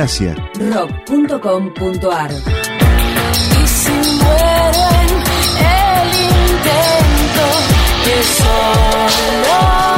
Ignacia. rock.com.ar Y si mueren el intento que solo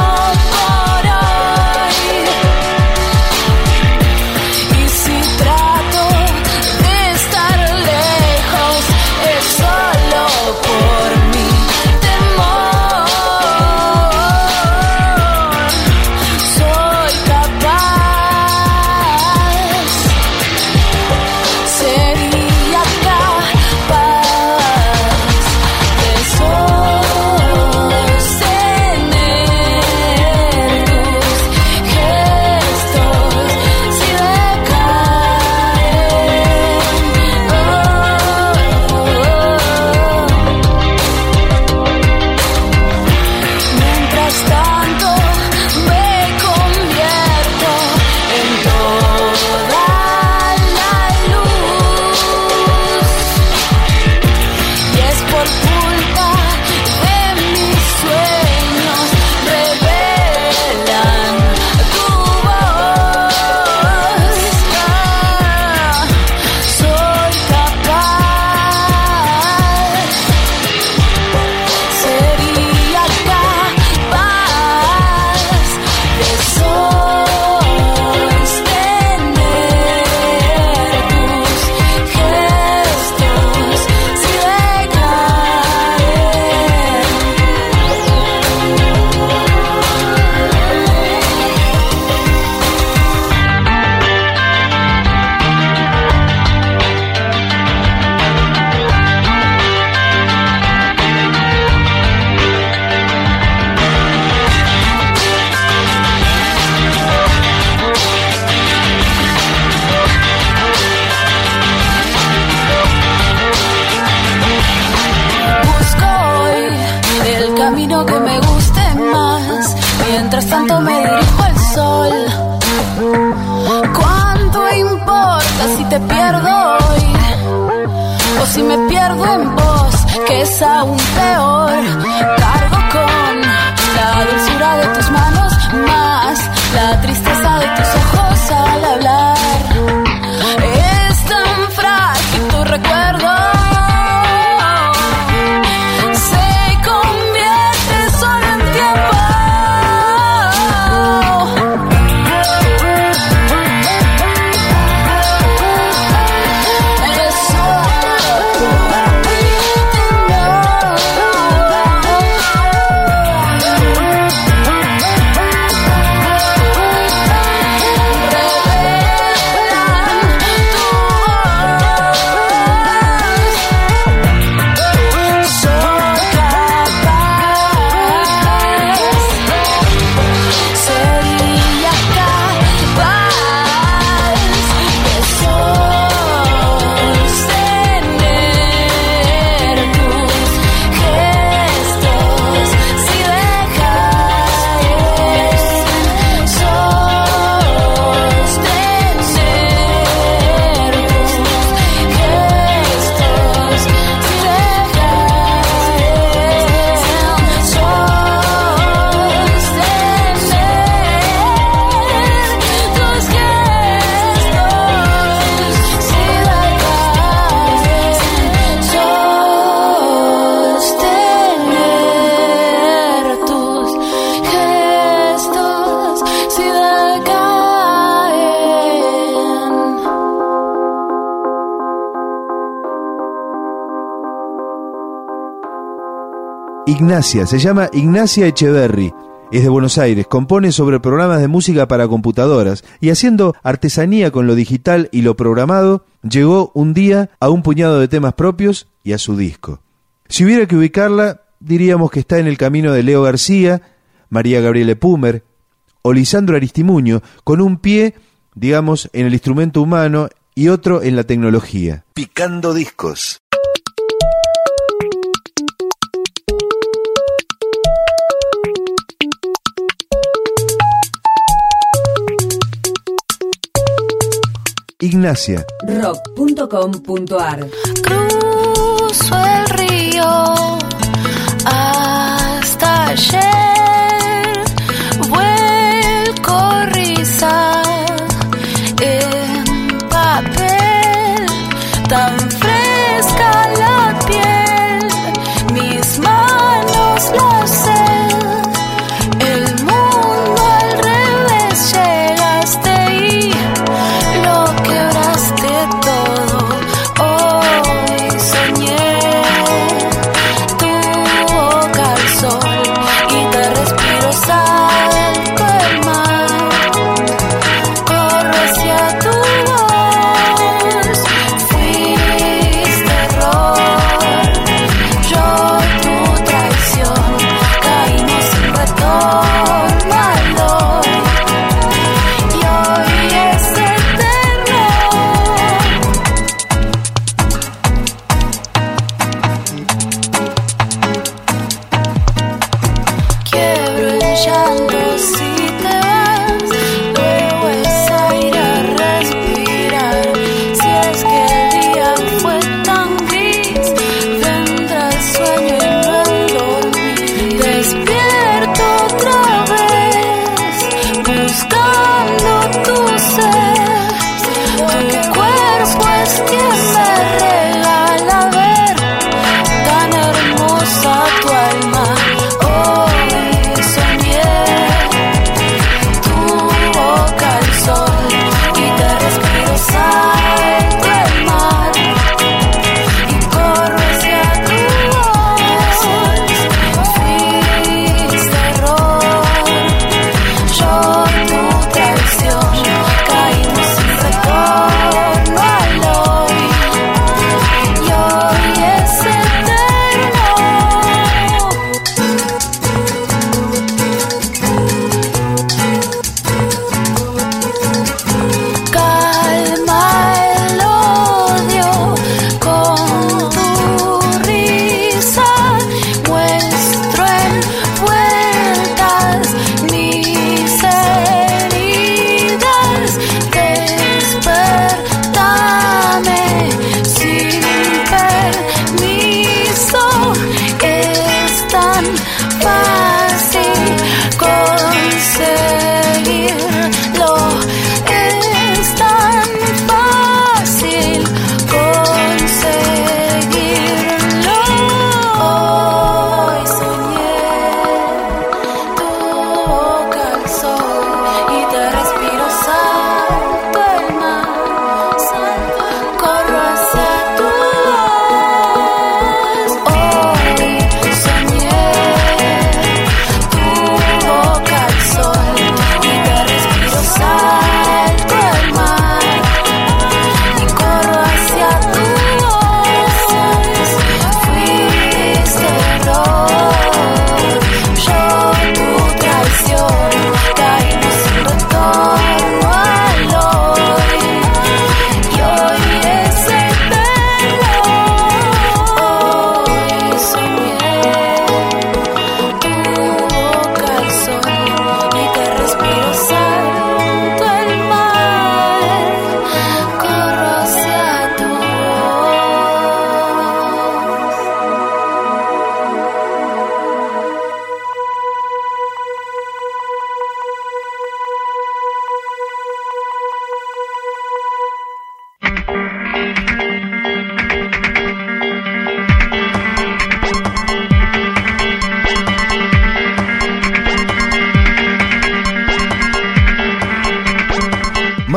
tanto me dirijo al sol. ¿Cuánto importa si te pierdo hoy? O si me pierdo en vos, que es aún peor. Ignacia, se llama Ignacia Echeverry. Es de Buenos Aires, compone sobre programas de música para computadoras y haciendo artesanía con lo digital y lo programado, llegó un día a un puñado de temas propios y a su disco. Si hubiera que ubicarla, diríamos que está en el camino de Leo García, María Gabriele Pumer o Lisandro Aristimuño, con un pie, digamos, en el instrumento humano y otro en la tecnología. Picando discos. Ignacia. Rock.com.ar Cruzo el río hasta ayer. Vuelco risa en papel